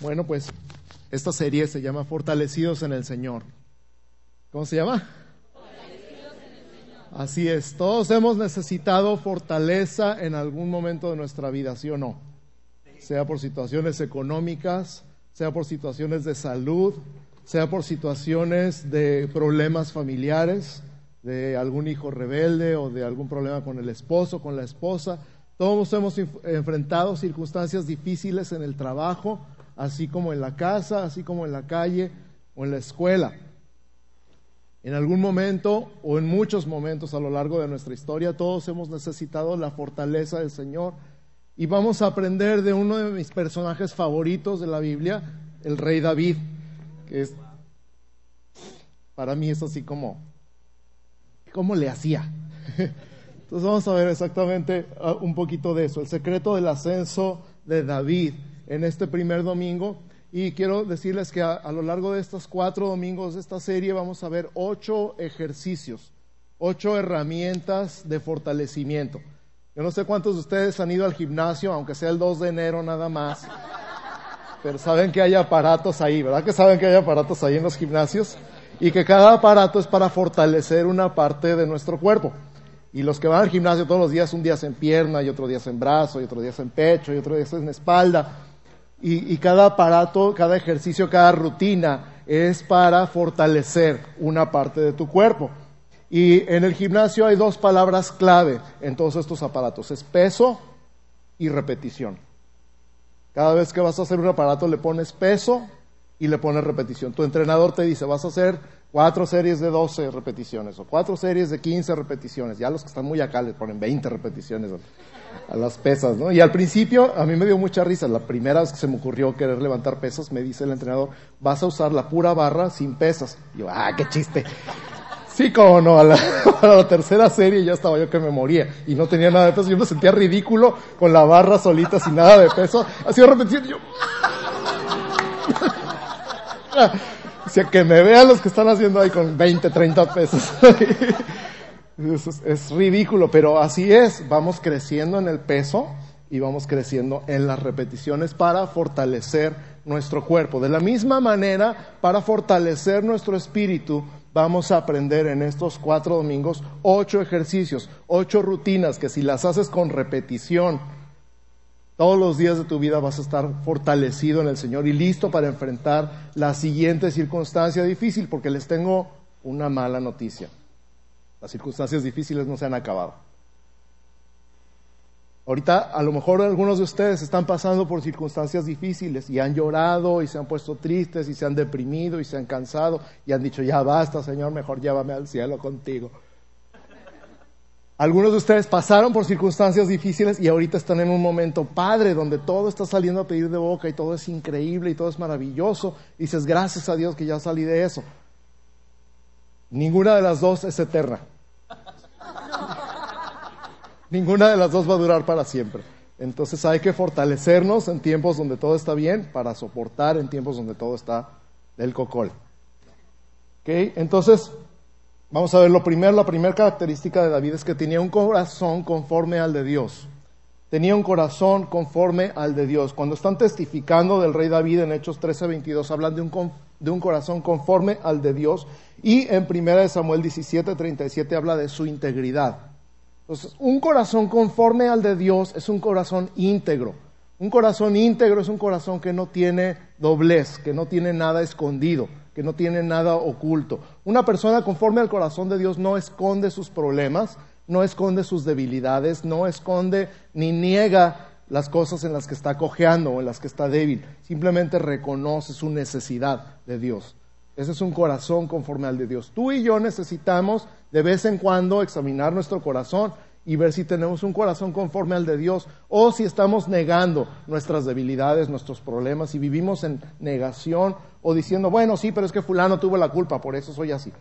Bueno, pues esta serie se llama Fortalecidos en el Señor. ¿Cómo se llama? Fortalecidos en el Señor. Así es, todos hemos necesitado fortaleza en algún momento de nuestra vida, ¿sí o no? Sea por situaciones económicas, sea por situaciones de salud, sea por situaciones de problemas familiares, de algún hijo rebelde o de algún problema con el esposo, con la esposa. Todos hemos enfrentado circunstancias difíciles en el trabajo, así como en la casa, así como en la calle o en la escuela. En algún momento o en muchos momentos a lo largo de nuestra historia, todos hemos necesitado la fortaleza del Señor. Y vamos a aprender de uno de mis personajes favoritos de la Biblia, el rey David, que es, para mí es así como, ¿cómo le hacía? Entonces vamos a ver exactamente ah, un poquito de eso, el secreto del ascenso de David en este primer domingo. Y quiero decirles que a, lo largo de estos cuatro domingos de esta serie vamos a ver ocho ejercicios, ocho herramientas de fortalecimiento. Yo no sé cuántos de ustedes han ido al gimnasio, aunque sea el 2 de enero nada más, pero saben que hay aparatos ahí, ¿verdad? Que saben que hay aparatos ahí en los gimnasios y que cada aparato es para fortalecer una parte de nuestro cuerpo. Y los que van al gimnasio todos los días, un día es en pierna y otro día es en brazo y otro día es en pecho y otro día es en espalda y, cada aparato, cada ejercicio, cada rutina es para fortalecer una parte de tu cuerpo. Y en el gimnasio hay dos palabras clave en todos estos aparatos, es peso y repetición. Cada vez que vas a hacer un aparato le pones peso y le pones repetición. Tu entrenador te dice, vas a hacer cuatro series de 12 repeticiones o cuatro series de 15 repeticiones. Ya los que están muy acá le ponen 20 repeticiones a las pesas, ¿no? Y al principio a mí me dio mucha risa. La primera vez que se me ocurrió querer levantar pesas, me dice el entrenador, vas a usar la pura barra sin pesas. Y yo, ah, qué chiste. Sí, como no, a la, tercera serie ya estaba yo que me moría y no tenía nada de peso. Yo me sentía ridículo con la barra solita sin nada de peso. Hacía repetición yo... Que me vean los que están haciendo ahí con 20, 30 pesos. es, ridículo, pero así es. Vamos creciendo en el peso y vamos creciendo en las repeticiones para fortalecer nuestro cuerpo. De la misma manera, para fortalecer nuestro espíritu, vamos a aprender en estos cuatro domingos ocho ejercicios, ocho rutinas que si las haces con repetición, todos los días de tu vida vas a estar fortalecido en el Señor y listo para enfrentar la siguiente circunstancia difícil, porque les tengo una mala noticia. Las circunstancias difíciles no se han acabado. Ahorita a lo mejor algunos de ustedes están pasando por circunstancias difíciles y han llorado y se han puesto tristes y se han deprimido y se han cansado y han dicho, ya basta Señor, mejor llévame al cielo contigo. Algunos de ustedes pasaron por circunstancias difíciles y ahorita están en un momento padre donde todo está saliendo a pedir de boca y todo es increíble y todo es maravilloso. Y dices, gracias a Dios que ya salí de eso. Ninguna de las dos es eterna. Ninguna de las dos va a durar para siempre. Entonces hay que fortalecernos en tiempos donde todo está bien para soportar en tiempos donde todo está del cocol. ¿Okay? Entonces, vamos a ver lo primero, la primera característica de David es que tenía un corazón conforme al de Dios. Tenía un corazón conforme al de Dios. Cuando están testificando del rey David en Hechos 13, 22, hablan de un, de un corazón conforme al de Dios y en 1 Samuel 17, 37 habla de su integridad. Entonces, un corazón conforme al de Dios es un corazón íntegro. Un corazón íntegro es un corazón que no tiene doblez, que no tiene nada escondido, que no tiene nada oculto. Una persona conforme al corazón de Dios no esconde sus problemas, no esconde sus debilidades, no esconde ni niega las cosas en las que está cojeando o en las que está débil. Simplemente reconoce su necesidad de Dios. Ese es un corazón conforme al de Dios. Tú y yo necesitamos de vez en cuando examinar nuestro corazón y ver si tenemos un corazón conforme al de Dios o si estamos negando nuestras debilidades, nuestros problemas y vivimos en negación o diciendo, bueno, sí, pero es que fulano tuvo la culpa, por eso soy así.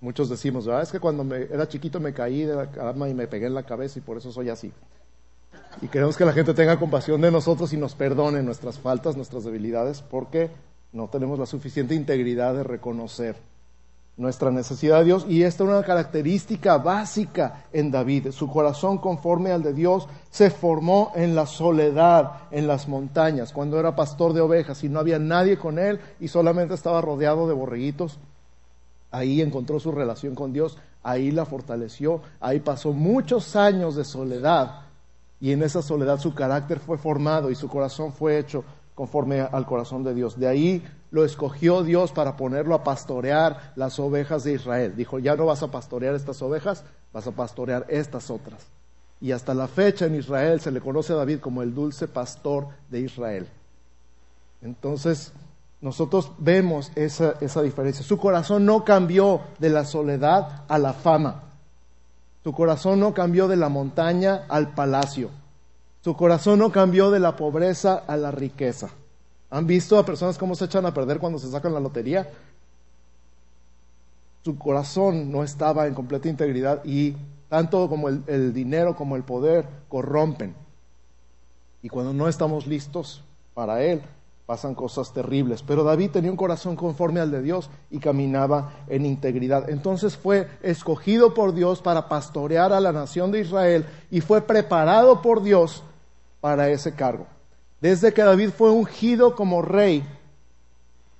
Muchos decimos, ¿verdad? Es que cuando me, era chiquito me caí de la cama y me pegué en la cabeza y por eso soy así. Y queremos que la gente tenga compasión de nosotros y nos perdone nuestras faltas, nuestras debilidades, porque no tenemos la suficiente integridad de reconocer nuestra necesidad de Dios y esta es una característica básica en David. Su corazón conforme al de Dios se formó en la soledad, en las montañas, cuando era pastor de ovejas y no había nadie con él y solamente estaba rodeado de borreguitos. Ahí encontró su relación con Dios, ahí la fortaleció, ahí pasó muchos años de soledad y en esa soledad su carácter fue formado y su corazón fue hecho conforme al corazón de Dios. De ahí lo escogió Dios para ponerlo a pastorear las ovejas de Israel. Dijo, ya no vas a pastorear estas ovejas, vas a pastorear estas otras. Y hasta la fecha en Israel se le conoce a David como el dulce pastor de Israel. Entonces, nosotros vemos esa, diferencia. Su corazón no cambió de la soledad a la fama. Su corazón no cambió de la montaña al palacio. Su corazón no cambió de la pobreza a la riqueza. ¿Han visto a personas cómo se echan a perder cuando se sacan la lotería? Su corazón no estaba en completa integridad y tanto como el, el dinero como el poder corrompen. Y cuando no estamos listos para Él, pasan cosas terribles. Pero David tenía un corazón conforme al de Dios y caminaba en integridad. Entonces fue escogido por Dios para pastorear a la nación de Israel y fue preparado por Dios para ese cargo. Desde que David fue ungido como rey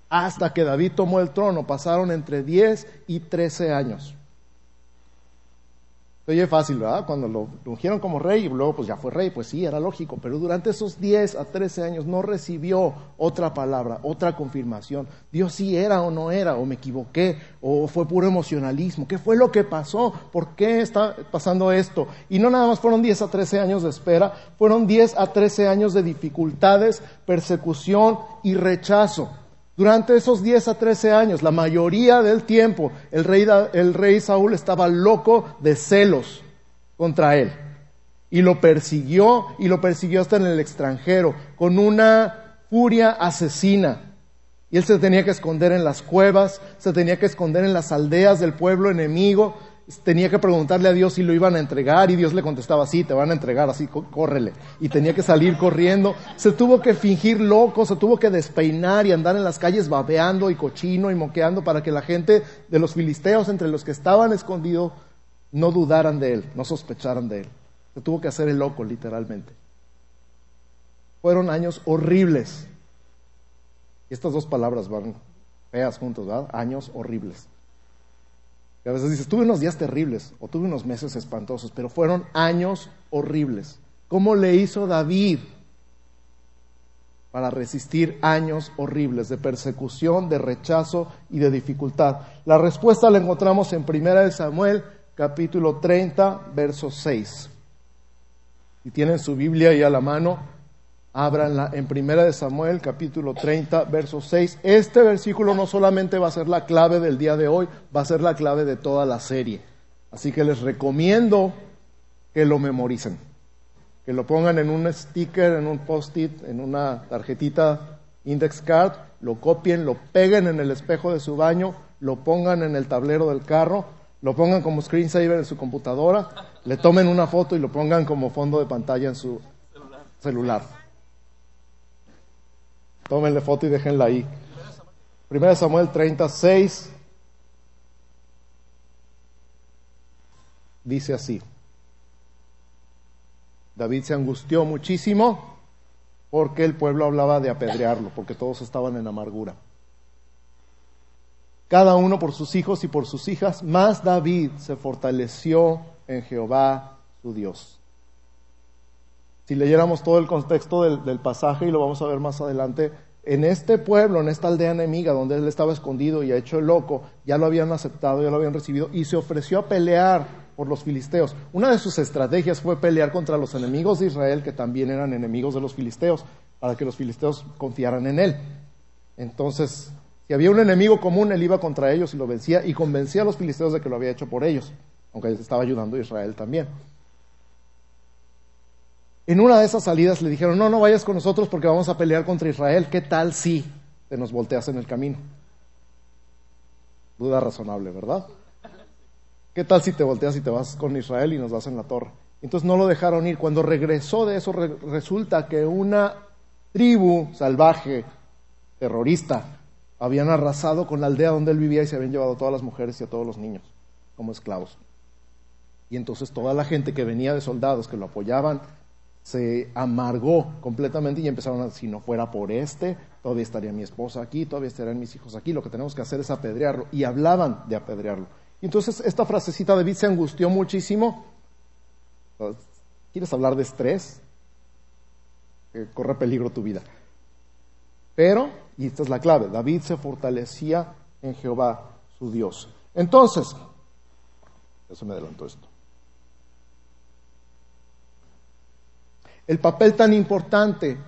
hasta que David tomó el trono, pasaron entre 10 y 13 años. Oye, fácil, ¿verdad? Cuando lo ungieron como rey y luego pues ya fue rey, pues sí, era lógico, pero durante esos 10 a 13 años no recibió otra palabra, otra confirmación. Dios sí era o no era, o me equivoqué, o fue puro emocionalismo. ¿Qué fue lo que pasó? ¿Por qué está pasando esto? Y no nada más fueron 10 a 13 años de espera, fueron 10 a 13 años de dificultades, persecución y rechazo. Durante esos 10 a 13 años, la mayoría del tiempo, el rey, el rey Saúl estaba loco de celos contra él. Y lo persiguió y lo persiguió hasta en el extranjero, con una furia asesina. Y él se tenía que esconder en las cuevas, se tenía que esconder en las aldeas del pueblo enemigo, tenía que preguntarle a Dios si lo iban a entregar y Dios le contestaba, sí, te van a entregar, así, córrele. Y tenía que salir corriendo. Se tuvo que fingir loco, se tuvo que despeinar y andar en las calles babeando y cochino y moqueando para que la gente de los filisteos, entre los que estaban escondidos, no dudaran de él, no sospecharan de él. Se tuvo que hacer el loco, literalmente. Fueron años horribles. Y estas dos palabras van feas juntos, ¿verdad? Años horribles. Y a veces dices, tuve unos días terribles o tuve unos meses espantosos, pero fueron años horribles. ¿Cómo le hizo David para resistir años horribles de persecución, de rechazo y de dificultad? La respuesta la encontramos en 1 Samuel capítulo 30, verso 6. Si tienen su Biblia ahí a la mano, Ábranla en Primera de Samuel, capítulo 30, verso 6. Este versículo no solamente va a ser la clave del día de hoy, va a ser la clave de toda la serie. Así que les recomiendo que lo memoricen, que lo pongan en un sticker, en un post-it, en una tarjetita index card, lo copien, lo peguen en el espejo de su baño, lo pongan en el tablero del carro, lo pongan como screensaver en su computadora, le tomen una foto y lo pongan como fondo de pantalla en su celular. Tómenle foto y déjenla ahí. Primera Samuel 36 dice así. David se angustió muchísimo porque el pueblo hablaba de apedrearlo, porque todos estaban en amargura. Cada uno por sus hijos y por sus hijas, más David se fortaleció en Jehová su Dios. Si leyéramos todo el contexto del, pasaje, y lo vamos a ver más adelante, en este pueblo, en esta aldea enemiga donde él estaba escondido y ha hecho el loco, ya lo habían aceptado, ya lo habían recibido y se ofreció a pelear por los filisteos. Una de sus estrategias fue pelear contra los enemigos de Israel, que también eran enemigos de los filisteos, para que los filisteos confiaran en él. Entonces, si había un enemigo común, él iba contra ellos y lo vencía y convencía a los filisteos de que lo había hecho por ellos, aunque estaba ayudando a Israel también. En una de esas salidas le dijeron, no, no vayas con nosotros porque vamos a pelear contra Israel. ¿Qué tal si te nos volteas en el camino? Duda razonable, ¿verdad? ¿Qué tal si te volteas y te vas con Israel y nos das en la torre? Entonces no lo dejaron ir. Cuando regresó de eso, resulta que una tribu salvaje, terrorista, habían arrasado con la aldea donde él vivía y se habían llevado a todas las mujeres y a todos los niños como esclavos. Y entonces toda la gente que venía de soldados que lo apoyaban se amargó completamente y empezaron a, si no fuera por este, todavía estaría mi esposa aquí, todavía estarían mis hijos aquí, lo que tenemos que hacer es apedrearlo. Y hablaban de apedrearlo. Y entonces esta frasecita de David se angustió muchísimo. ¿Quieres hablar de estrés? corre peligro tu vida. Pero, y esta es la clave, David se fortalecía en Jehová, su Dios. Entonces, eso me adelantó esto. El papel tan importante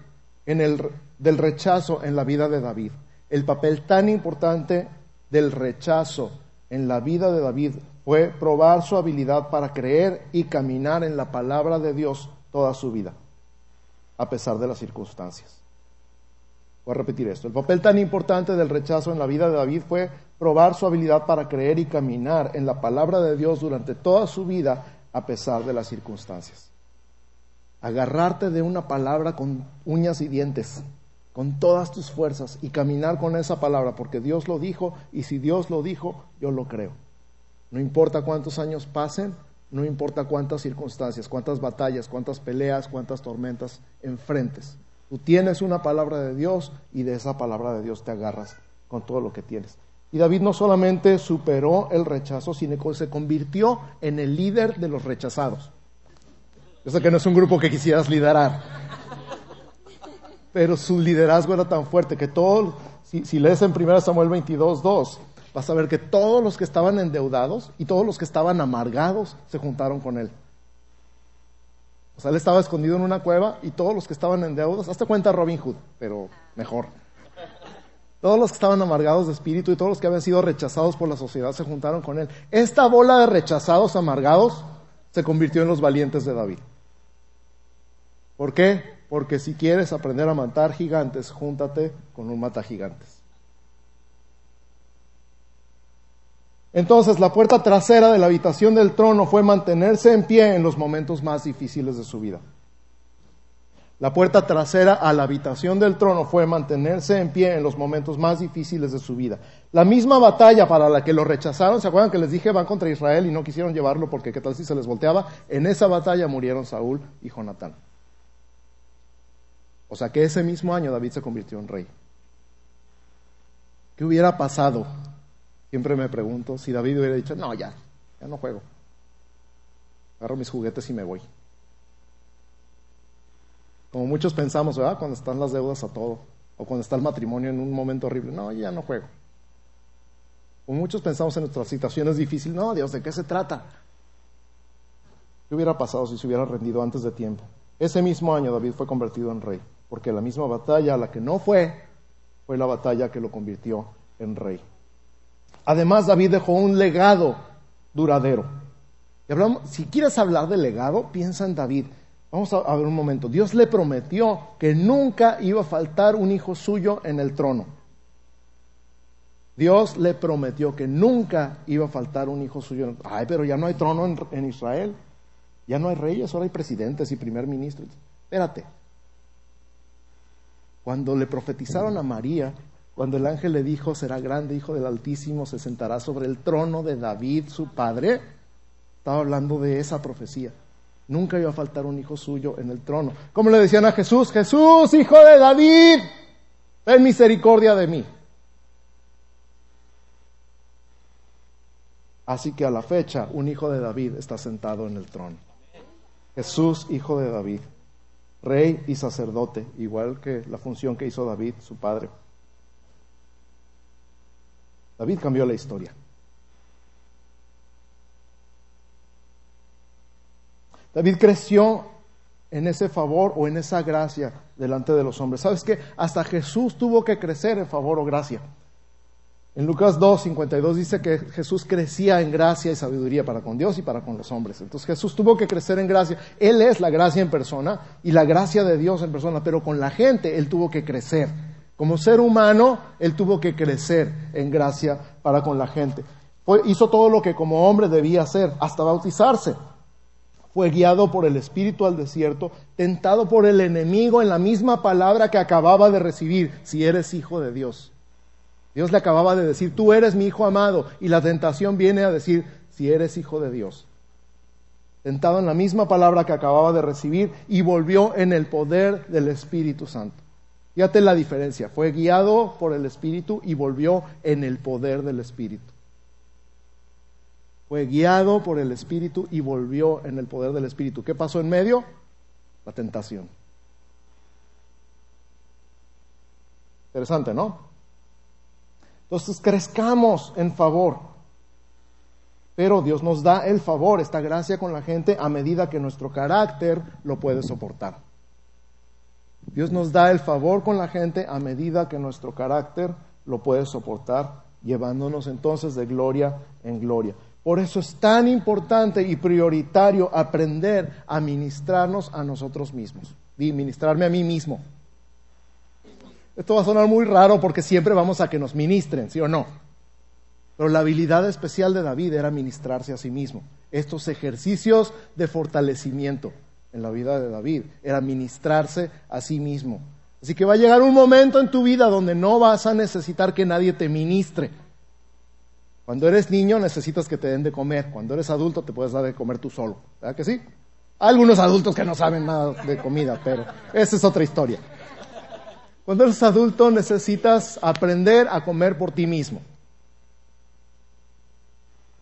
del rechazo en la vida de David, el papel tan importante del rechazo en la vida de David fue probar su habilidad para creer y caminar en la palabra de Dios toda su vida, a pesar de las circunstancias. Voy a repetir esto. El papel tan importante del rechazo en la vida de David fue probar su habilidad para creer y caminar en la palabra de Dios durante toda su vida, a pesar de las circunstancias agarrarte de una palabra con uñas y dientes, con todas tus fuerzas y caminar con esa palabra, porque Dios lo dijo y si Dios lo dijo, yo lo creo. No importa cuántos años pasen, no importa cuántas circunstancias, cuántas batallas, cuántas peleas, cuántas tormentas enfrentes. Tú tienes una palabra de Dios y de esa palabra de Dios te agarras con todo lo que tienes. Y David no solamente superó el rechazo, sino que se convirtió en el líder de los rechazados. Yo sé que no es un grupo que quisieras liderar, pero su liderazgo era tan fuerte que todo, si, lees en 1 Samuel 22, 2, vas a ver que todos los que estaban endeudados y todos los que estaban amargados se juntaron con él. O sea, él estaba escondido en una cueva y todos los que estaban endeudados, hazte cuenta Robin Hood, pero mejor. Todos los que estaban amargados de espíritu y todos los que habían sido rechazados por la sociedad se juntaron con él. Esta bola de rechazados amargados se convirtió en los valientes de David. ¿Por qué? Porque si quieres aprender a matar gigantes, júntate con un mata gigantes. Entonces, la puerta trasera de la habitación del trono fue mantenerse en pie en los momentos más difíciles de su vida. La puerta trasera a la habitación del trono fue mantenerse en pie en los momentos más difíciles de su vida. La misma batalla para la que lo rechazaron, ¿se acuerdan que les dije van contra Israel y no quisieron llevarlo porque qué tal si se les volteaba? En esa batalla murieron Saúl y Jonatán. O sea que ese mismo año David se convirtió en rey. ¿Qué hubiera pasado? Siempre me pregunto si David hubiera dicho, no, ya, ya no juego. Agarro mis juguetes y me voy. Como muchos pensamos. Cuando están las deudas a todo, o cuando está el matrimonio en un momento horrible, no, ya no juego. Como muchos pensamos en nuestras situaciones difíciles, no, Dios, ¿de qué se trata? ¿Qué hubiera pasado si se hubiera rendido antes de tiempo? Ese mismo año David fue convertido en rey porque la misma batalla a la que no fue, fue la batalla que lo convirtió en rey. Además, David dejó un legado duradero. Y hablamos, si quieres hablar de legado, piensa en David. Vamos a, ver un momento. Dios le prometió que nunca iba a faltar un hijo suyo en el trono. Dios le prometió que nunca iba a faltar un hijo suyo. Ay, pero ya no hay trono en, en Israel. Ya no hay reyes, ahora hay presidentes y primer ministros. Espérate, cuando le profetizaron a María, cuando el ángel le dijo, será grande hijo del Altísimo, se sentará sobre el trono de David, su padre, estaba hablando de esa profecía. Nunca iba a faltar un hijo suyo en el trono. Como le decían a Jesús, Jesús, hijo de David, ten misericordia de mí. Así que a la fecha, un hijo de David está sentado en el trono. Jesús, hijo de David rey y sacerdote, igual que la función que hizo David, su padre. David cambió la historia. David creció en ese favor o en esa gracia delante de los hombres. ¿Sabes qué? Hasta Jesús tuvo que crecer en favor o gracia. En Lucas 2, 52 dice que Jesús crecía en gracia y sabiduría para con Dios y para con los hombres. Entonces Jesús tuvo que crecer en gracia. Él es la gracia en persona y la gracia de Dios en persona, pero con la gente Él tuvo que crecer. Como ser humano, Él tuvo que crecer en gracia para con la gente. hizo todo lo que como hombre debía hacer, hasta bautizarse. Fue guiado por el Espíritu al desierto, tentado por el enemigo en la misma palabra que acababa de recibir, si eres hijo de Dios. Dios le acababa de decir, tú eres mi hijo amado. Y la tentación viene a decir, si eres hijo de Dios. Tentado en la misma palabra que acababa de recibir y volvió en el poder del Espíritu Santo. Fíjate la diferencia. Fue guiado por el Espíritu y volvió en el poder del Espíritu. Fue guiado por el Espíritu y volvió en el poder del Espíritu. ¿Qué pasó en medio? La tentación. Interesante, ¿no? Entonces crezcamos en favor. Pero Dios nos da el favor, esta gracia con la gente a medida que nuestro carácter lo puede soportar. Dios nos da el favor con la gente a medida que nuestro carácter lo puede soportar, llevándonos entonces de gloria en gloria. Por eso es tan importante y prioritario aprender a ministrarnos a nosotros mismos. Y ministrarme a mí mismo. Esto va a sonar muy raro porque siempre vamos a que nos ministren, ¿sí o no? Pero la habilidad especial de David era ministrarse a sí mismo. Estos ejercicios de fortalecimiento en la vida de David era ministrarse a sí mismo. Así que va a llegar un momento en tu vida donde no vas a necesitar que nadie te ministre. Cuando eres niño necesitas que te den de comer. Cuando eres adulto te puedes dar de comer tú solo. ¿Verdad que sí? Hay algunos adultos que no saben nada de comida, pero esa es otra historia. Cuando eres adulto necesitas aprender a comer por ti mismo.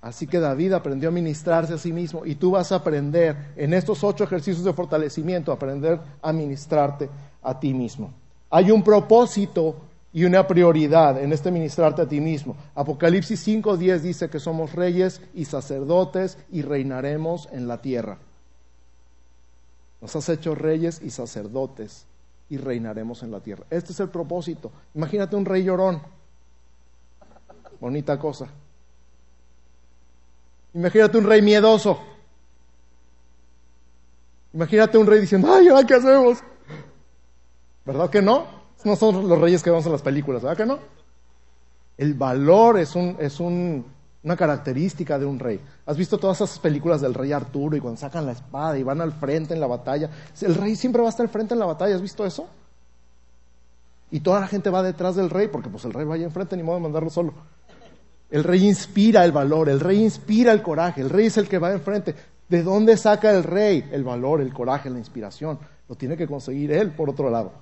Así que David aprendió a ministrarse a sí mismo y tú vas a aprender en estos ocho ejercicios de fortalecimiento, aprender a ministrarte a ti mismo. Hay un propósito y una prioridad en este ministrarte a ti mismo. Apocalipsis 5.10 dice que somos reyes y sacerdotes y reinaremos en la tierra. Nos has hecho reyes y sacerdotes y reinaremos en la tierra. Este es el propósito. Imagínate un rey llorón. Bonita cosa. Imagínate un rey miedoso. Imagínate un rey diciendo, ay, ¿qué hacemos? ¿Verdad que no? No son los reyes que vemos en las películas, ¿verdad que no? El valor es, un, es un, una característica de un rey. ¿Has visto todas esas películas del rey Arturo y cuando sacan la espada y van al frente en la batalla? El rey siempre va a estar al frente en la batalla, ¿has visto eso? Y toda la gente va detrás del rey porque pues el rey vaya enfrente ni modo de mandarlo solo. El rey inspira el valor, el rey inspira el coraje, el rey es el que va enfrente. ¿De dónde saca el rey el valor, el coraje, la inspiración? Lo tiene que conseguir él por otro lado.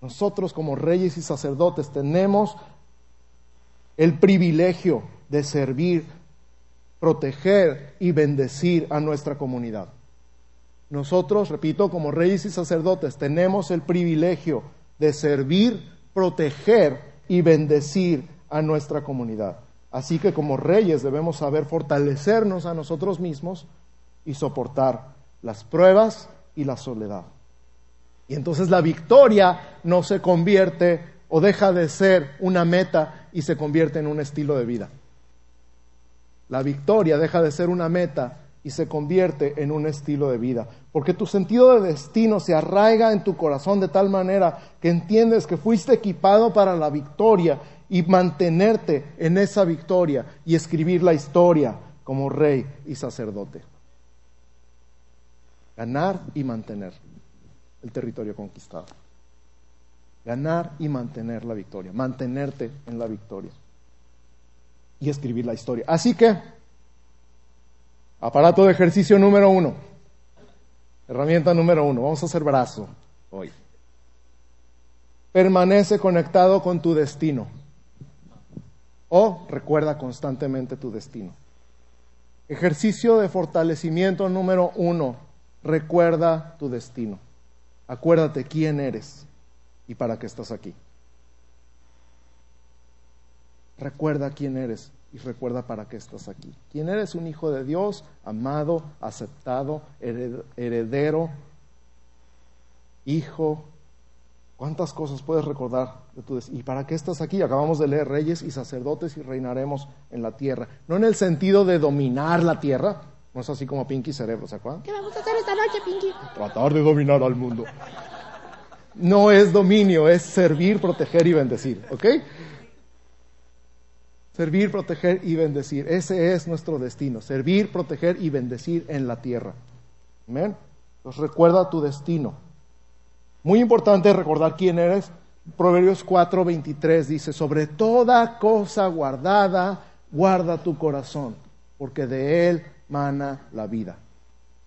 Nosotros como reyes y sacerdotes tenemos el privilegio de servir, proteger y bendecir a nuestra comunidad. Nosotros, repito, como reyes y sacerdotes, tenemos el privilegio de servir, proteger y bendecir a nuestra comunidad. Así que como reyes debemos saber fortalecernos a nosotros mismos y soportar las pruebas y la soledad. Y entonces la victoria no se convierte o deja de ser una meta y se convierte en un estilo de vida. La victoria deja de ser una meta y se convierte en un estilo de vida. Porque tu sentido de destino se arraiga en tu corazón de tal manera que entiendes que fuiste equipado para la victoria y mantenerte en esa victoria y escribir la historia como rey y sacerdote. Ganar y mantener el territorio conquistado. Ganar y mantener la victoria, mantenerte en la victoria y escribir la historia. Así que, aparato de ejercicio número uno, herramienta número uno, vamos a hacer brazo hoy. Permanece conectado con tu destino o recuerda constantemente tu destino. Ejercicio de fortalecimiento número uno, recuerda tu destino. Acuérdate quién eres y para qué estás aquí. Recuerda quién eres y recuerda para qué estás aquí. Quién eres un hijo de Dios, amado, aceptado, heredero, hijo. ¿Cuántas cosas puedes recordar de tu ¿Y para qué estás aquí? Acabamos de leer reyes y sacerdotes y reinaremos en la tierra. No en el sentido de dominar la tierra, no es así como Pinky Cerebro, ¿se acuerdan? ¿Qué vamos a hacer esta noche, Pinky? Tratar de dominar al mundo. No es dominio, es servir, proteger y bendecir, ¿ok? Servir, proteger y bendecir. Ese es nuestro destino. Servir, proteger y bendecir en la tierra. Amén. Nos recuerda tu destino. Muy importante recordar quién eres Proverbios 4:23 dice, sobre toda cosa guardada, guarda tu corazón, porque de él mana la vida.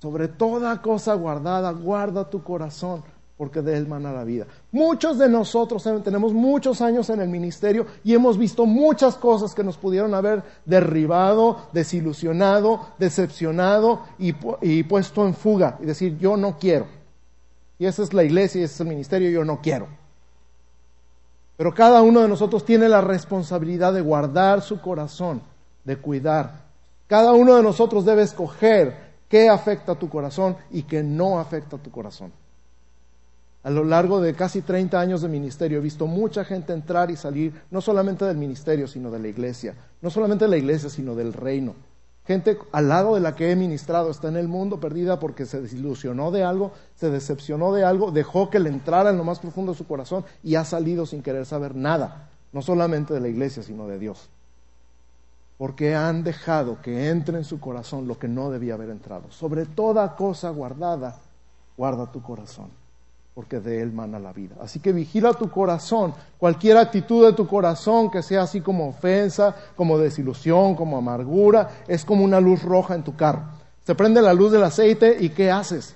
Sobre toda cosa guardada, guarda tu corazón, porque de él mana la vida. Muchos de nosotros tenemos muchos años en el ministerio y hemos visto muchas cosas que nos pudieron haber derribado, desilusionado, decepcionado y, y puesto en fuga y decir, yo no quiero. Y esa es la iglesia y ese es el ministerio, yo no quiero. Pero cada uno de nosotros tiene la responsabilidad de guardar su corazón, de cuidar. Cada uno de nosotros debe escoger qué afecta a tu corazón y qué no afecta a tu corazón. A lo largo de casi 30 años de ministerio he visto mucha gente entrar y salir, no solamente del ministerio, sino de la iglesia. No solamente de la iglesia, sino del reino. Gente al lado de la que he ministrado está en el mundo perdida porque se desilusionó de algo, se decepcionó de algo, dejó que le entrara en lo más profundo de su corazón y ha salido sin querer saber nada, no solamente de la iglesia, sino de Dios. Porque han dejado que entre en su corazón lo que no debía haber entrado. Sobre toda cosa guardada, guarda tu corazón porque de él mana la vida. Así que vigila tu corazón, cualquier actitud de tu corazón que sea así como ofensa, como desilusión, como amargura, es como una luz roja en tu carro. Se prende la luz del aceite y ¿qué haces?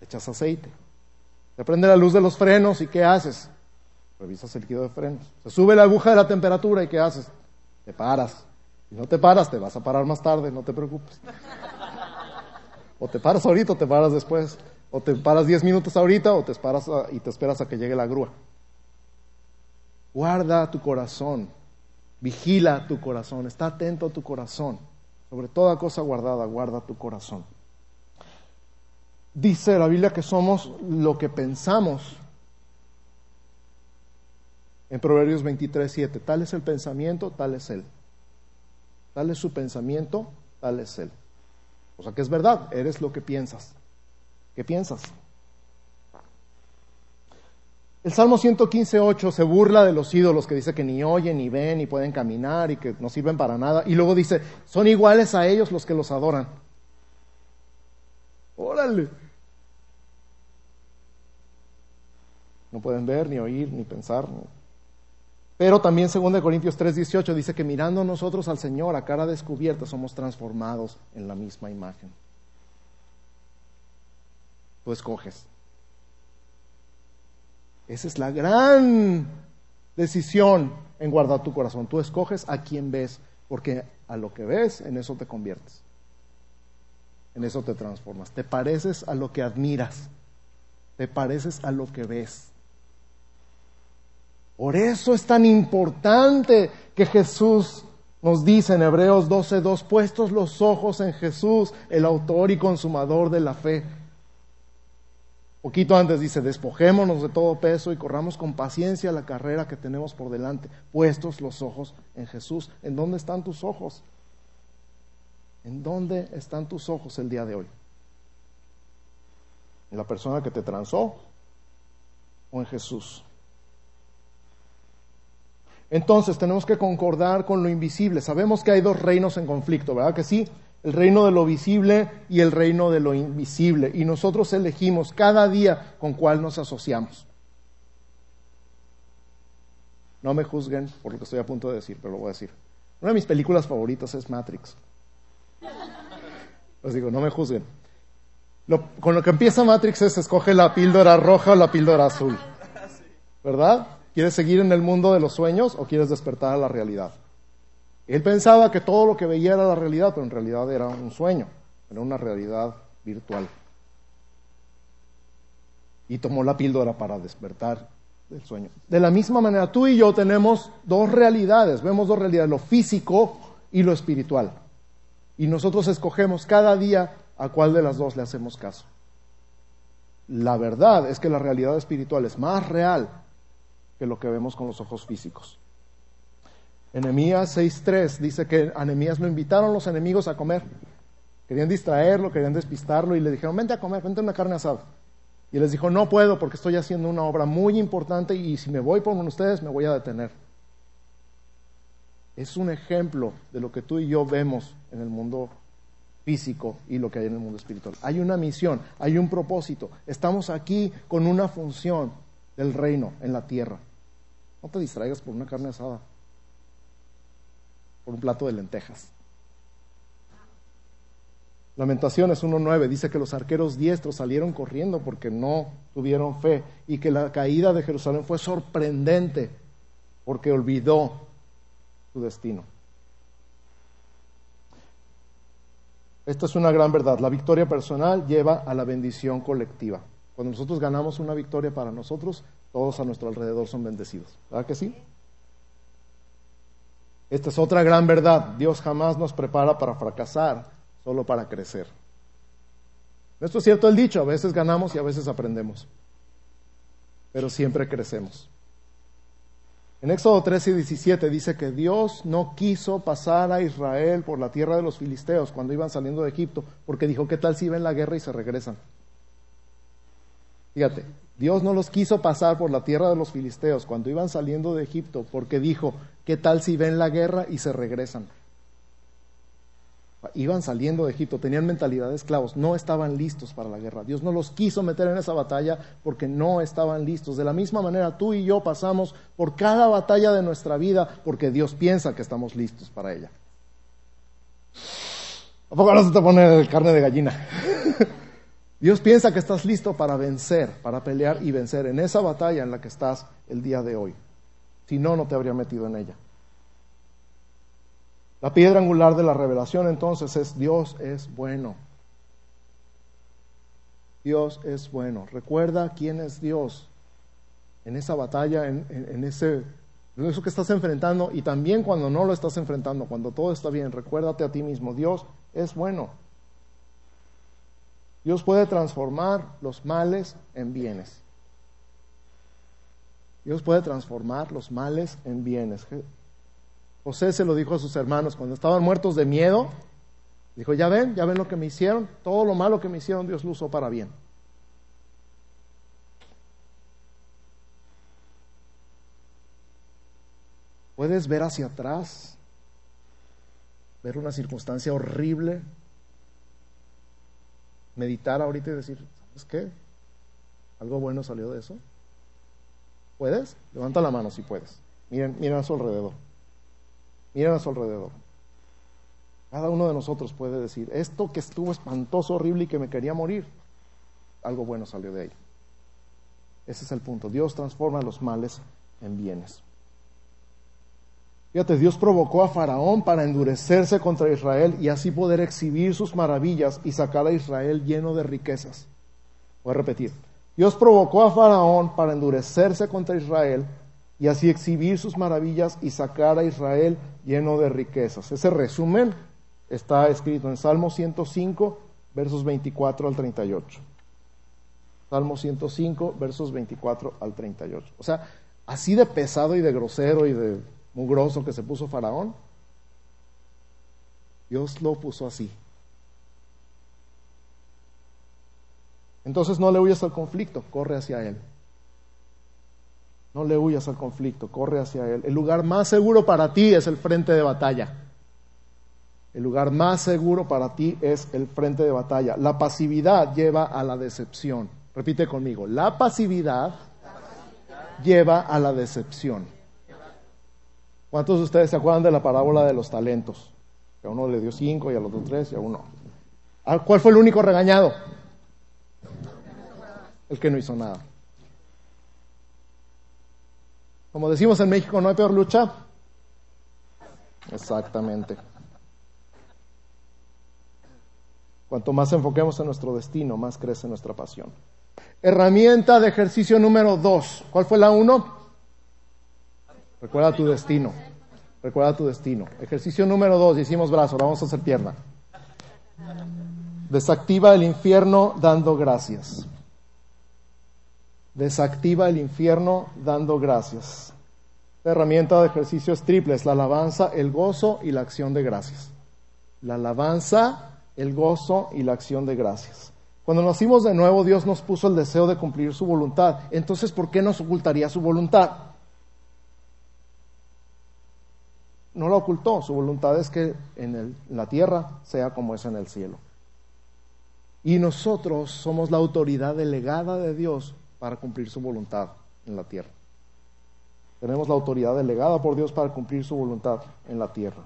Echas aceite. Se prende la luz de los frenos y ¿qué haces? Revisas el líquido de frenos. Se sube la aguja de la temperatura y ¿qué haces? Te paras. Si no te paras, te vas a parar más tarde, no te preocupes. O te paras ahorita o te paras después. O te paras 10 minutos ahorita o te esperas y te esperas a que llegue la grúa. Guarda tu corazón, vigila tu corazón, está atento a tu corazón. Sobre toda cosa guardada, guarda tu corazón. Dice la Biblia que somos lo que pensamos. En Proverbios 23, 7, tal es el pensamiento, tal es él. Tal es su pensamiento, tal es él. O sea que es verdad, eres lo que piensas. ¿Qué piensas? El Salmo 115.8 se burla de los ídolos que dice que ni oyen, ni ven, ni pueden caminar y que no sirven para nada. Y luego dice, son iguales a ellos los que los adoran. Órale. No pueden ver, ni oír, ni pensar. Pero también 2 Corintios 3.18 dice que mirando nosotros al Señor a cara descubierta somos transformados en la misma imagen tú escoges. Esa es la gran decisión en guardar tu corazón. Tú escoges a quién ves, porque a lo que ves, en eso te conviertes. En eso te transformas. Te pareces a lo que admiras. Te pareces a lo que ves. Por eso es tan importante que Jesús nos dice en Hebreos 12:2, puestos los ojos en Jesús, el autor y consumador de la fe Poquito antes dice, despojémonos de todo peso y corramos con paciencia la carrera que tenemos por delante, puestos los ojos en Jesús. ¿En dónde están tus ojos? ¿En dónde están tus ojos el día de hoy? ¿En la persona que te transó o en Jesús? Entonces tenemos que concordar con lo invisible. Sabemos que hay dos reinos en conflicto, ¿verdad que sí? El reino de lo visible y el reino de lo invisible. Y nosotros elegimos cada día con cuál nos asociamos. No me juzguen por lo que estoy a punto de decir, pero lo voy a decir. Una de mis películas favoritas es Matrix. Les digo, no me juzguen. con lo que empieza Matrix es escoge la píldora roja o la píldora azul. ¿Verdad? ¿Quieres seguir en el mundo de los sueños o quieres despertar a la realidad? Él pensaba que todo lo que veía era la realidad, pero en realidad era un sueño, era una realidad virtual. Y tomó la píldora para despertar del sueño. De la misma manera, tú y yo tenemos dos realidades, vemos dos realidades, lo físico y lo espiritual. Y nosotros escogemos cada día a cuál de las dos le hacemos caso. La verdad es que la realidad espiritual es más real que lo que vemos con los ojos físicos. Enemías 6.3 dice que a lo invitaron los enemigos a comer. Querían distraerlo, querían despistarlo y le dijeron, vente a comer, vente una carne asada. Y les dijo, no puedo porque estoy haciendo una obra muy importante y si me voy por ustedes me voy a detener. Es un ejemplo de lo que tú y yo vemos en el mundo físico y lo que hay en el mundo espiritual. Hay una misión, hay un propósito. Estamos aquí con una función del reino en la tierra. No te distraigas por una carne asada, por un plato de lentejas. Lamentaciones 1.9 dice que los arqueros diestros salieron corriendo porque no tuvieron fe y que la caída de Jerusalén fue sorprendente porque olvidó su destino. Esta es una gran verdad. La victoria personal lleva a la bendición colectiva. Cuando nosotros ganamos una victoria para nosotros, todos a nuestro alrededor son bendecidos. ¿Verdad que sí? Esta es otra gran verdad. Dios jamás nos prepara para fracasar, solo para crecer. Esto es cierto el dicho, a veces ganamos y a veces aprendemos, pero siempre crecemos. En Éxodo 13 y 17 dice que Dios no quiso pasar a Israel por la tierra de los filisteos cuando iban saliendo de Egipto, porque dijo, ¿qué tal si ven la guerra y se regresan? Fíjate, Dios no los quiso pasar por la tierra de los filisteos cuando iban saliendo de Egipto, porque dijo, ¿qué tal si ven la guerra y se regresan? Iban saliendo de Egipto, tenían mentalidad de esclavos, no estaban listos para la guerra. Dios no los quiso meter en esa batalla porque no estaban listos. De la misma manera, tú y yo pasamos por cada batalla de nuestra vida porque Dios piensa que estamos listos para ella. ¿A poco no se te pone carne de gallina? Dios piensa que estás listo para vencer, para pelear y vencer en esa batalla en la que estás el día de hoy. Si no, no te habría metido en ella. La piedra angular de la revelación entonces es Dios es bueno. Dios es bueno. Recuerda quién es Dios en esa batalla, en, ese, en eso que estás enfrentando y también cuando no lo estás enfrentando, cuando todo está bien, recuérdate a ti mismo, Dios es bueno. Dios puede transformar los males en bienes. Dios puede transformar los males en bienes. José se lo dijo a sus hermanos cuando estaban muertos de miedo. Dijo, ya ven, ya ven lo que me hicieron. Todo lo malo que me hicieron Dios lo usó para bien. Puedes ver hacia atrás, ver una circunstancia horrible, meditar ahorita y decir, ¿sabes qué? ¿Algo bueno salió de eso? ¿Puedes? Levanta la mano si puedes. Miren, miren a su alrededor. Miren a su alrededor. Cada uno de nosotros puede decir, esto que estuvo espantoso, horrible y que me quería morir, algo bueno salió de ahí. Ese es el punto. Dios transforma los males en bienes. Fíjate, Dios provocó a Faraón para endurecerse contra Israel y así poder exhibir sus maravillas y sacar a Israel lleno de riquezas. Voy a repetir. Dios provocó a Faraón para endurecerse contra Israel y así exhibir sus maravillas y sacar a Israel lleno de riquezas. Ese resumen está escrito en Salmo 105, versos 24 al 38. Salmo 105, versos 24 al 38. O sea, así de pesado y de grosero y de mugroso que se puso Faraón, Dios lo puso así. Entonces no le huyas al conflicto, corre hacia Él. No le huyas al conflicto, corre hacia Él. El lugar más seguro para ti es el frente de batalla. El lugar más seguro para ti es el frente de batalla. La pasividad lleva a la decepción. Repite conmigo, la pasividad lleva a la decepción. ¿Cuántos de ustedes se acuerdan de la parábola de los talentos? Que a uno le dio cinco y al otro tres y a uno. ¿Cuál fue el único regañado? El que no hizo nada. Como decimos en México, no hay peor lucha. Exactamente. Cuanto más enfoquemos en nuestro destino, más crece nuestra pasión. Herramienta de ejercicio número dos. ¿Cuál fue la uno? Recuerda tu destino. Recuerda tu destino. Ejercicio número dos. Hicimos brazo, vamos a hacer pierna. Desactiva el infierno dando gracias desactiva el infierno dando gracias. La herramienta de ejercicio es triple, es la alabanza, el gozo y la acción de gracias. La alabanza, el gozo y la acción de gracias. Cuando nacimos de nuevo, Dios nos puso el deseo de cumplir su voluntad. Entonces, ¿por qué nos ocultaría su voluntad? No la ocultó. Su voluntad es que en, la tierra sea como es en el cielo. Y nosotros somos la autoridad delegada de Dios para cumplir su voluntad. en la tierra. Tenemos la autoridad delegada por Dios para cumplir su voluntad en la tierra.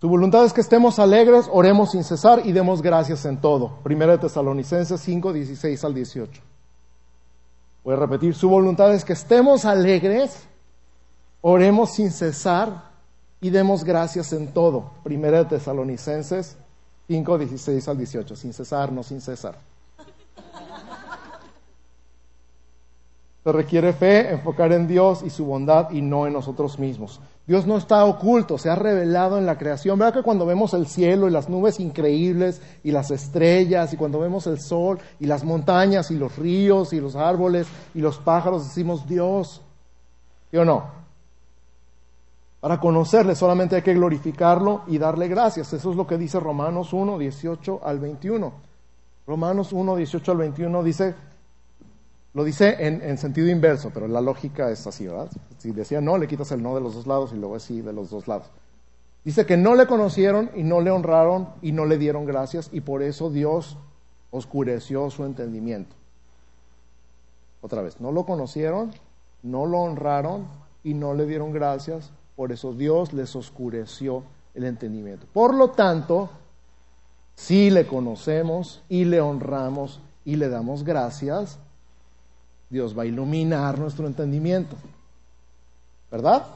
Su voluntad es que estemos alegres, oremos sin cesar y demos gracias en todo. Primera de Tesalonicenses 5, 16 al 18. Voy a repetir, su voluntad es que estemos alegres, oremos sin cesar y demos gracias en todo. Primera de Tesalonicenses 5, 16 al 18. Sin cesar, no sin cesar. Se requiere fe, enfocar en Dios y su bondad y no en nosotros mismos. Dios no está oculto, se ha revelado en la creación. ¿Verdad que cuando vemos el cielo y las nubes increíbles y las estrellas y cuando vemos el sol y las montañas y los ríos y los árboles y los pájaros decimos Dios? ¿Sí o no? Para conocerle solamente hay que glorificarlo y darle gracias. Eso es lo que dice Romanos 1, 18 al 21. Romanos 1, 18 al 21 dice, lo dice en, sentido inverso, pero la lógica es así, ¿verdad? Si decía no, le quitas el no de los dos lados y luego sí de los dos lados. Dice que no le conocieron y no le honraron y no le dieron gracias y por eso Dios oscureció su entendimiento. Otra vez, no lo conocieron, no lo honraron y no le dieron gracias, por eso Dios les oscureció el entendimiento. Por lo tanto, si le conocemos y le honramos y le damos gracias, Dios va a iluminar nuestro entendimiento. ¿Verdad?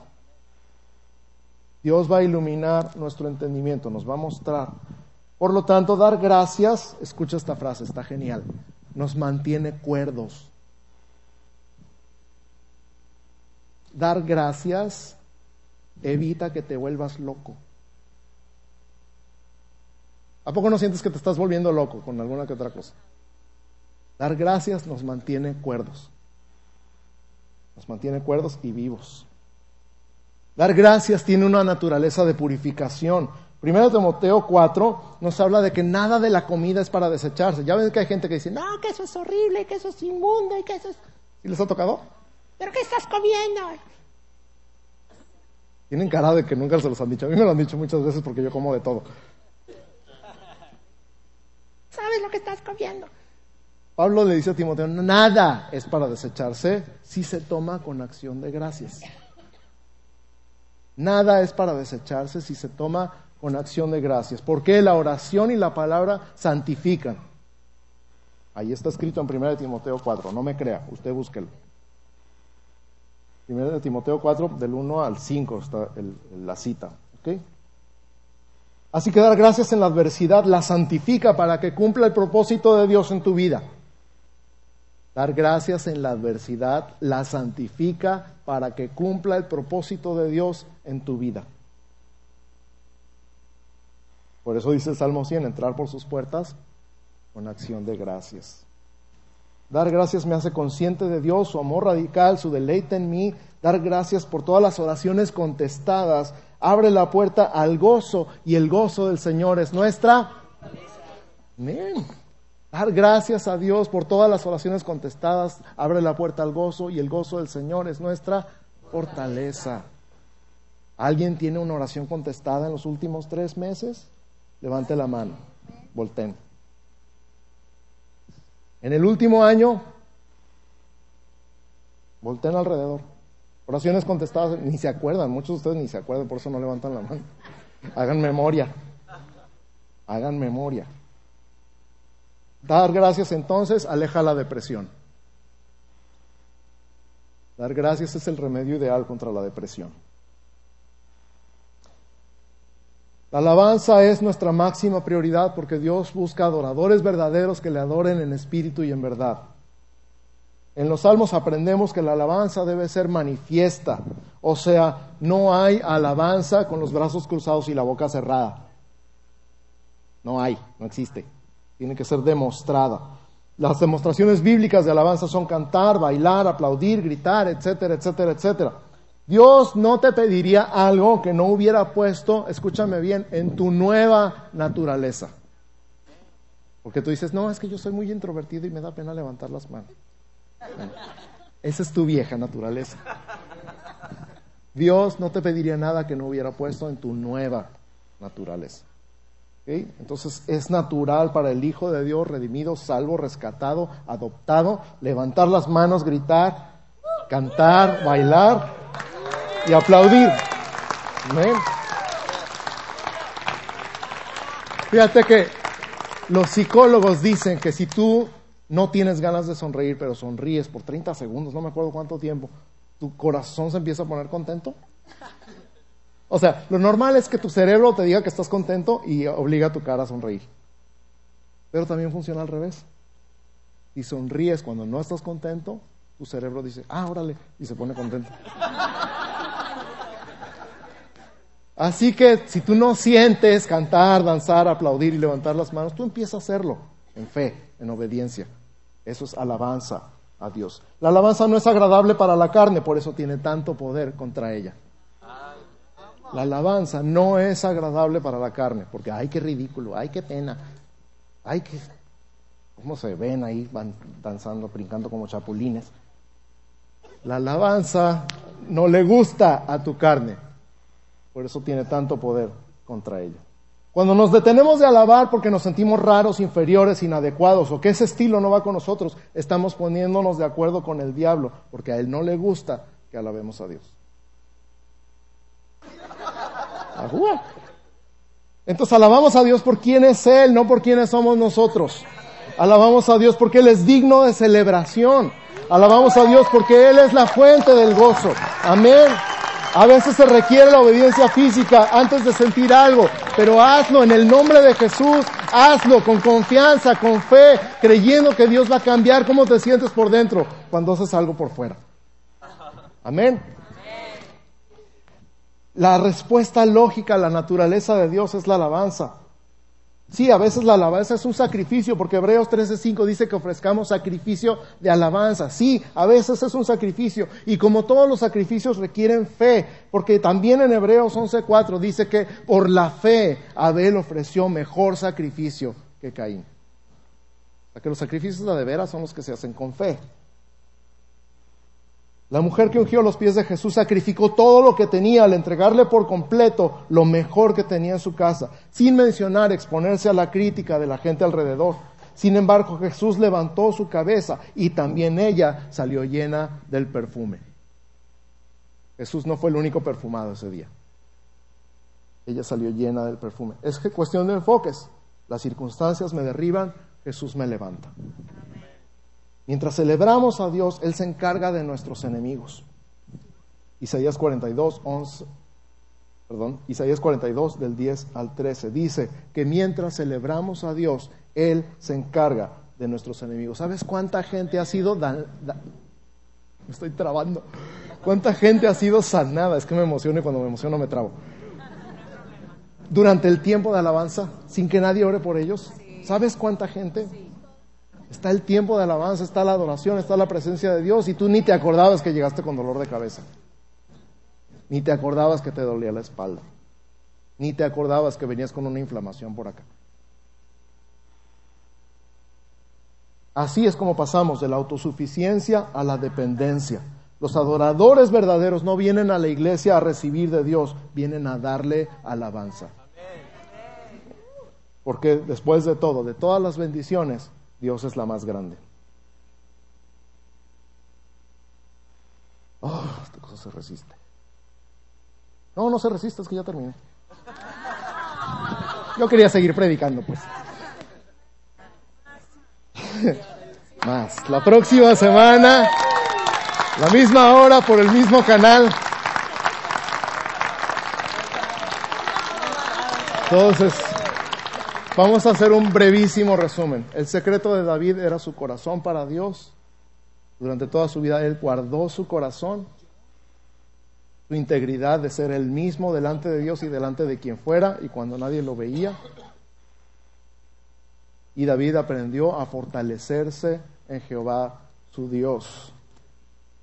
Dios va a iluminar nuestro entendimiento, nos va a mostrar. Por lo tanto, dar gracias, escucha esta frase, está genial, nos mantiene cuerdos. Dar gracias evita que te vuelvas loco. ¿A poco no sientes que te estás volviendo loco con alguna que otra cosa? Dar gracias nos mantiene cuerdos. Nos mantiene cuerdos y vivos. Dar gracias tiene una naturaleza de purificación. Primero Timoteo 4 nos habla de que nada de la comida es para desecharse. Ya ven que hay gente que dice, no, que eso es horrible, que eso es inmundo y que eso es... ¿Y les ha tocado? ¿Pero qué estás comiendo? Tienen cara de que nunca se los han dicho. A mí me lo han dicho muchas veces porque yo como de todo. ¿Sabes lo que estás comiendo? Pablo le dice a Timoteo, nada es para desecharse si se toma con acción de gracias. Nada es para desecharse si se toma con acción de gracias. Porque la oración y la palabra santifican. Ahí está escrito en 1 Timoteo 4, no me crea, usted búsquelo. 1 Timoteo 4, del 1 al 5 está la cita. Así que dar gracias en la adversidad la santifica para que cumpla el propósito de Dios en tu vida. Dar gracias en la adversidad la santifica para que cumpla el propósito de Dios en tu vida. Por eso dice el Salmo 100, entrar por sus puertas con acción de gracias. Dar gracias me hace consciente de Dios, su amor radical, su deleite en mí. Dar gracias por todas las oraciones contestadas. Abre la puerta al gozo y el gozo del Señor es nuestra. Amén. Dar gracias a Dios por todas las oraciones contestadas abre la puerta al gozo y el gozo del Señor es nuestra fortaleza. ¿Alguien tiene una oración contestada en los últimos tres meses? Levante la mano. Volten. En el último año, volten alrededor. Oraciones contestadas, ni se acuerdan, muchos de ustedes ni se acuerdan, por eso no levantan la mano. Hagan memoria. Hagan memoria. Dar gracias entonces aleja la depresión. Dar gracias es el remedio ideal contra la depresión. La alabanza es nuestra máxima prioridad porque Dios busca adoradores verdaderos que le adoren en espíritu y en verdad. En los salmos aprendemos que la alabanza debe ser manifiesta, o sea, no hay alabanza con los brazos cruzados y la boca cerrada. No hay, no existe tiene que ser demostrada. Las demostraciones bíblicas de alabanza son cantar, bailar, aplaudir, gritar, etcétera, etcétera, etcétera. Dios no te pediría algo que no hubiera puesto, escúchame bien, en tu nueva naturaleza. Porque tú dices, no, es que yo soy muy introvertido y me da pena levantar las manos. Esa es tu vieja naturaleza. Dios no te pediría nada que no hubiera puesto en tu nueva naturaleza. Entonces es natural para el Hijo de Dios, redimido, salvo, rescatado, adoptado, levantar las manos, gritar, cantar, bailar y aplaudir. Fíjate que los psicólogos dicen que si tú no tienes ganas de sonreír, pero sonríes por 30 segundos, no me acuerdo cuánto tiempo, tu corazón se empieza a poner contento. O sea, lo normal es que tu cerebro te diga que estás contento y obliga a tu cara a sonreír. Pero también funciona al revés. Si sonríes cuando no estás contento, tu cerebro dice, ah, órale, y se pone contento. Así que si tú no sientes cantar, danzar, aplaudir y levantar las manos, tú empiezas a hacerlo en fe, en obediencia. Eso es alabanza a Dios. La alabanza no es agradable para la carne, por eso tiene tanto poder contra ella. La alabanza no es agradable para la carne, porque ay, qué ridículo, ay, qué pena, ay, qué... ¿Cómo se ven ahí, van danzando, brincando como chapulines? La alabanza no le gusta a tu carne, por eso tiene tanto poder contra ella. Cuando nos detenemos de alabar porque nos sentimos raros, inferiores, inadecuados, o que ese estilo no va con nosotros, estamos poniéndonos de acuerdo con el diablo, porque a él no le gusta que alabemos a Dios. Entonces alabamos a Dios por quién es Él, no por quiénes somos nosotros. Alabamos a Dios porque Él es digno de celebración. Alabamos a Dios porque Él es la fuente del gozo. Amén. A veces se requiere la obediencia física antes de sentir algo, pero hazlo en el nombre de Jesús, hazlo con confianza, con fe, creyendo que Dios va a cambiar cómo te sientes por dentro cuando haces algo por fuera. Amén. La respuesta lógica a la naturaleza de Dios es la alabanza. Sí, a veces la alabanza es un sacrificio, porque Hebreos 13:5 dice que ofrezcamos sacrificio de alabanza. Sí, a veces es un sacrificio. Y como todos los sacrificios requieren fe, porque también en Hebreos 11:4 dice que por la fe Abel ofreció mejor sacrificio que Caín. O sea, que los sacrificios de veras son los que se hacen con fe. La mujer que ungió los pies de Jesús sacrificó todo lo que tenía al entregarle por completo lo mejor que tenía en su casa, sin mencionar exponerse a la crítica de la gente alrededor. Sin embargo, Jesús levantó su cabeza y también ella salió llena del perfume. Jesús no fue el único perfumado ese día. Ella salió llena del perfume. Es cuestión de enfoques. Las circunstancias me derriban, Jesús me levanta. Mientras celebramos a Dios, Él se encarga de nuestros enemigos. Isaías 42, 11, perdón, Isaías 42 del 10 al 13 dice que mientras celebramos a Dios, Él se encarga de nuestros enemigos. ¿Sabes cuánta gente ha sido... me estoy trabando. ¿Cuánta gente ha sido sanada? Es que me emociono y cuando me emociono me trabo. Durante el tiempo de alabanza, sin que nadie ore por ellos. ¿Sabes cuánta gente? Está el tiempo de alabanza, está la adoración, está la presencia de Dios y tú ni te acordabas que llegaste con dolor de cabeza. Ni te acordabas que te dolía la espalda. Ni te acordabas que venías con una inflamación por acá. Así es como pasamos de la autosuficiencia a la dependencia. Los adoradores verdaderos no vienen a la iglesia a recibir de Dios, vienen a darle alabanza. Porque después de todo, de todas las bendiciones, Dios es la más grande. Oh, esta cosa se resiste. No, no se resiste, es que ya terminé. Yo quería seguir predicando, pues. Más. La próxima semana, la misma hora, por el mismo canal. Entonces, Vamos a hacer un brevísimo resumen. El secreto de David era su corazón para Dios. Durante toda su vida él guardó su corazón, su integridad de ser el mismo delante de Dios y delante de quien fuera y cuando nadie lo veía. Y David aprendió a fortalecerse en Jehová su Dios.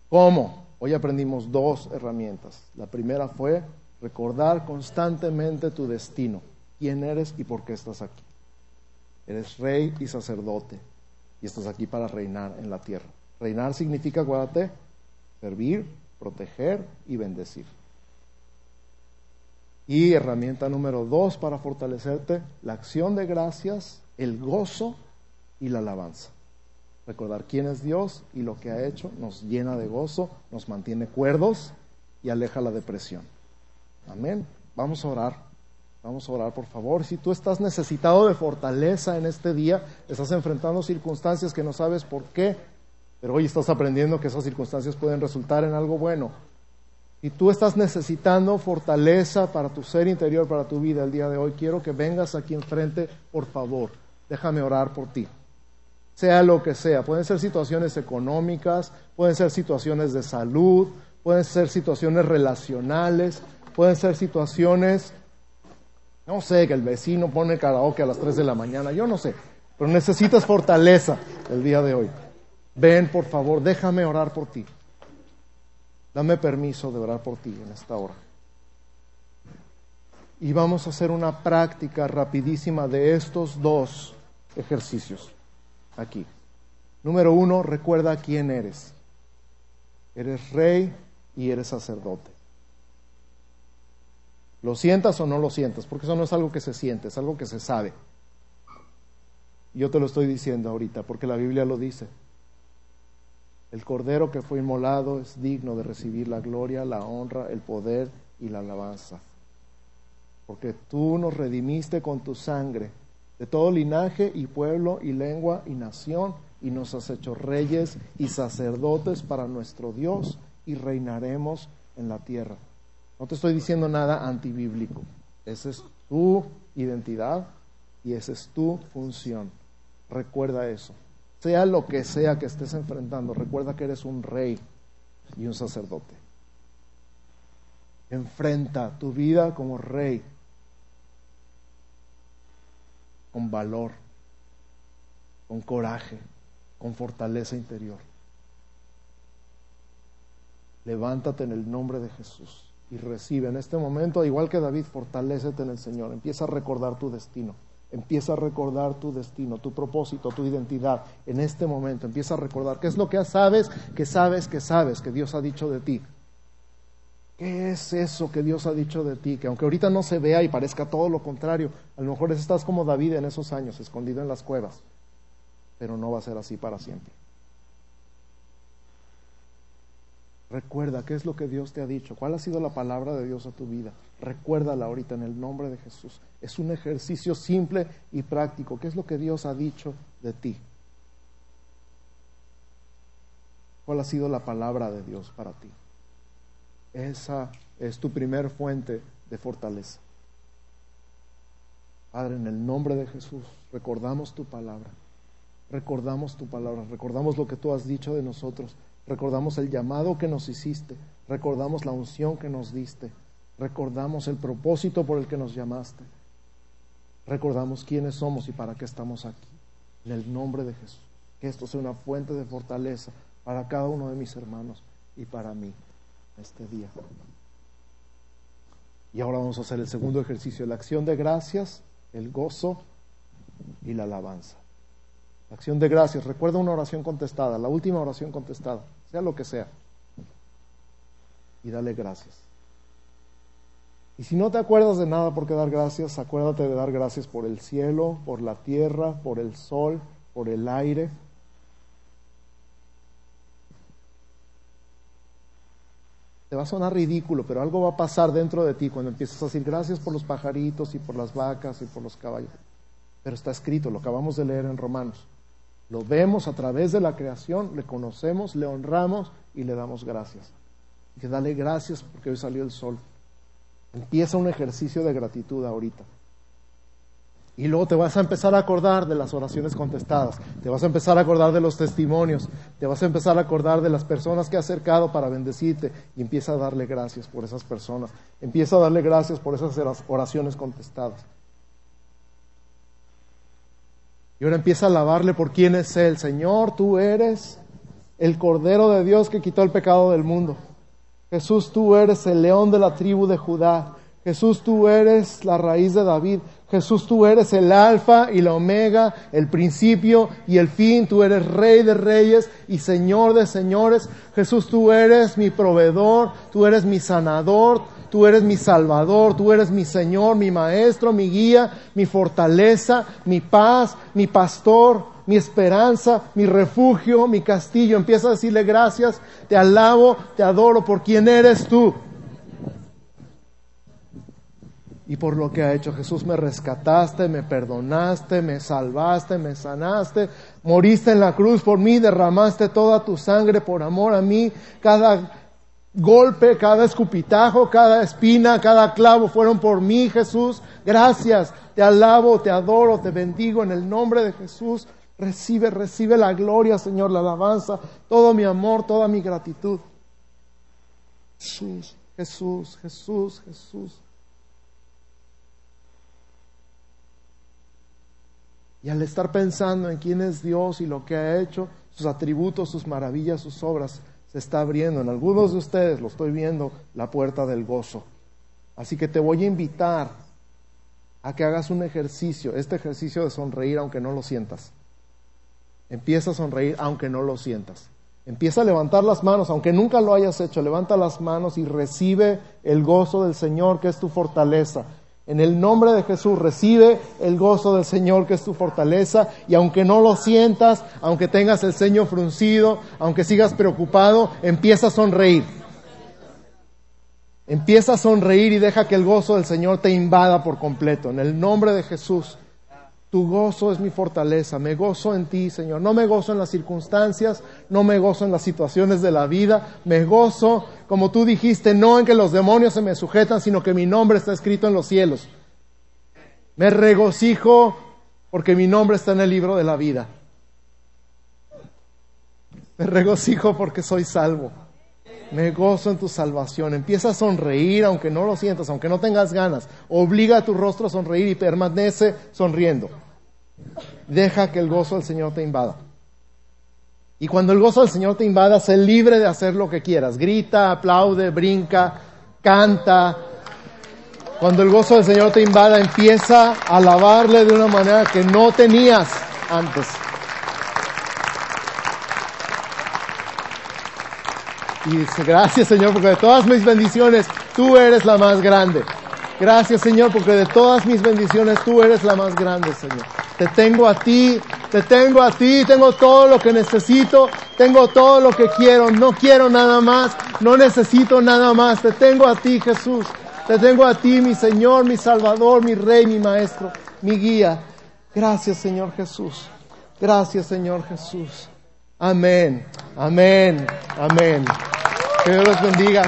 ¿Cómo? Hoy aprendimos dos herramientas. La primera fue recordar constantemente tu destino, quién eres y por qué estás aquí. Eres rey y sacerdote y estás aquí para reinar en la tierra. Reinar significa, acuérdate, servir, proteger y bendecir. Y herramienta número dos para fortalecerte, la acción de gracias, el gozo y la alabanza. Recordar quién es Dios y lo que ha hecho nos llena de gozo, nos mantiene cuerdos y aleja la depresión. Amén. Vamos a orar. Vamos a orar, por favor. Si tú estás necesitado de fortaleza en este día, estás enfrentando circunstancias que no sabes por qué, pero hoy estás aprendiendo que esas circunstancias pueden resultar en algo bueno. Si tú estás necesitando fortaleza para tu ser interior, para tu vida el día de hoy, quiero que vengas aquí enfrente, por favor. Déjame orar por ti sea lo que sea. Pueden ser situaciones económicas, pueden ser situaciones de salud, pueden ser situaciones relacionales, pueden ser situaciones, no sé, que el vecino pone karaoke a las 3 de la mañana, yo no sé, pero necesitas fortaleza el día de hoy. Ven, por favor, déjame orar por ti. Dame permiso de orar por ti en esta hora. Y vamos a hacer una práctica rapidísima de estos dos ejercicios aquí. Número uno, recuerda quién eres. Eres rey y eres sacerdote. Lo sientas o no lo sientas, porque eso no es algo que se siente, es algo que se sabe. Yo te lo estoy diciendo ahorita, porque la Biblia lo dice. El cordero que fue inmolado es digno de recibir la gloria, la honra, el poder y la alabanza. Porque tú nos redimiste con tu sangre de todo linaje y pueblo y lengua y nación, y nos has hecho reyes y sacerdotes para nuestro Dios, y reinaremos en la tierra. No te estoy diciendo nada antibíblico. Esa es tu identidad y esa es tu función. Recuerda eso. Sea lo que sea que estés enfrentando, recuerda que eres un rey y un sacerdote. Enfrenta tu vida como rey con valor, con coraje, con fortaleza interior. Levántate en el nombre de Jesús y recibe en este momento, igual que David, fortalécete en el Señor. Empieza a recordar tu destino. Empieza a recordar tu destino, tu propósito, tu identidad en este momento. Empieza a recordar qué es lo que sabes, que sabes, que sabes, que Dios ha dicho de ti. ¿Qué es eso que Dios ha dicho de ti? Que aunque ahorita no se vea y parezca todo lo contrario, a lo mejor estás como David en esos años, escondido en las cuevas, pero no va a ser así para siempre. Recuerda qué es lo que Dios te ha dicho, cuál ha sido la palabra de Dios a tu vida. Recuérdala ahorita en el nombre de Jesús. Es un ejercicio simple y práctico. ¿Qué es lo que Dios ha dicho de ti? ¿Cuál ha sido la palabra de Dios para ti? Esa es tu primer fuente de fortaleza. Padre, en el nombre de Jesús, recordamos tu palabra. Recordamos tu palabra, recordamos lo que tú has dicho de nosotros, recordamos el llamado que nos hiciste, recordamos la unción que nos diste, recordamos el propósito por el que nos llamaste, recordamos quiénes somos y para qué estamos aquí. En el nombre de Jesús, que esto sea una fuente de fortaleza para cada uno de mis hermanos y para mí este día. Y ahora vamos a hacer el segundo ejercicio, la acción de gracias, el gozo y la alabanza. La acción de gracias, recuerda una oración contestada, la última oración contestada, sea lo que sea. Y dale gracias. Y si no te acuerdas de nada por qué dar gracias, acuérdate de dar gracias por el cielo, por la tierra, por el sol, por el aire, Te va a sonar ridículo, pero algo va a pasar dentro de ti cuando empiezas a decir gracias por los pajaritos y por las vacas y por los caballos. Pero está escrito, lo acabamos de leer en Romanos. Lo vemos a través de la creación, le conocemos, le honramos y le damos gracias. Y que dale gracias porque hoy salió el sol. Empieza un ejercicio de gratitud ahorita. Y luego te vas a empezar a acordar de las oraciones contestadas, te vas a empezar a acordar de los testimonios, te vas a empezar a acordar de las personas que ha acercado para bendecirte y empieza a darle gracias por esas personas, empieza a darle gracias por esas oraciones contestadas. Y ahora empieza a alabarle por quién es Él. Señor, tú eres el Cordero de Dios que quitó el pecado del mundo. Jesús, tú eres el león de la tribu de Judá. Jesús, tú eres la raíz de David. Jesús, tú eres el alfa y la omega, el principio y el fin. Tú eres rey de reyes y señor de señores. Jesús, tú eres mi proveedor, tú eres mi sanador, Tú eres mi Salvador, tú eres mi Señor, mi Maestro, mi guía, mi fortaleza, mi paz, mi pastor, mi esperanza, mi refugio, mi castillo. Empieza a decirle gracias, te alabo, te adoro por quien eres tú y por lo que ha hecho. Jesús me rescataste, me perdonaste, me salvaste, me sanaste, moriste en la cruz por mí, derramaste toda tu sangre por amor a mí. Cada golpe, cada escupitajo, cada espina, cada clavo fueron por mí, Jesús. Gracias, te alabo, te adoro, te bendigo en el nombre de Jesús. Recibe, recibe la gloria, Señor, la alabanza, todo mi amor, toda mi gratitud. Jesús, Jesús, Jesús, Jesús. Y al estar pensando en quién es Dios y lo que ha hecho, sus atributos, sus maravillas, sus obras, se está abriendo. En algunos de ustedes lo estoy viendo, la puerta del gozo. Así que te voy a invitar a que hagas un ejercicio, este ejercicio de sonreír aunque no lo sientas. Empieza a sonreír aunque no lo sientas. Empieza a levantar las manos, aunque nunca lo hayas hecho, levanta las manos y recibe el gozo del Señor, que es tu fortaleza. En el nombre de Jesús recibe el gozo del Señor que es tu fortaleza y aunque no lo sientas, aunque tengas el ceño fruncido, aunque sigas preocupado, empieza a sonreír. Empieza a sonreír y deja que el gozo del Señor te invada por completo. En el nombre de Jesús. Tu gozo es mi fortaleza. Me gozo en ti, Señor. No me gozo en las circunstancias, no me gozo en las situaciones de la vida. Me gozo, como tú dijiste, no en que los demonios se me sujetan, sino que mi nombre está escrito en los cielos. Me regocijo porque mi nombre está en el libro de la vida. Me regocijo porque soy salvo. Me gozo en tu salvación. Empieza a sonreír aunque no lo sientas, aunque no tengas ganas. Obliga a tu rostro a sonreír y permanece sonriendo. Deja que el gozo del Señor te invada. Y cuando el gozo del Señor te invada, sé libre de hacer lo que quieras. Grita, aplaude, brinca, canta. Cuando el gozo del Señor te invada, empieza a alabarle de una manera que no tenías antes. Y dice, gracias Señor, porque de todas mis bendiciones, tú eres la más grande. Gracias Señor, porque de todas mis bendiciones, tú eres la más grande, Señor. Te tengo a ti, te tengo a ti, tengo todo lo que necesito, tengo todo lo que quiero, no quiero nada más, no necesito nada más, te tengo a ti Jesús, te tengo a ti mi Señor, mi Salvador, mi Rey, mi Maestro, mi guía. Gracias Señor Jesús, gracias Señor Jesús. Amén, amén, amén. Que Dios los bendiga.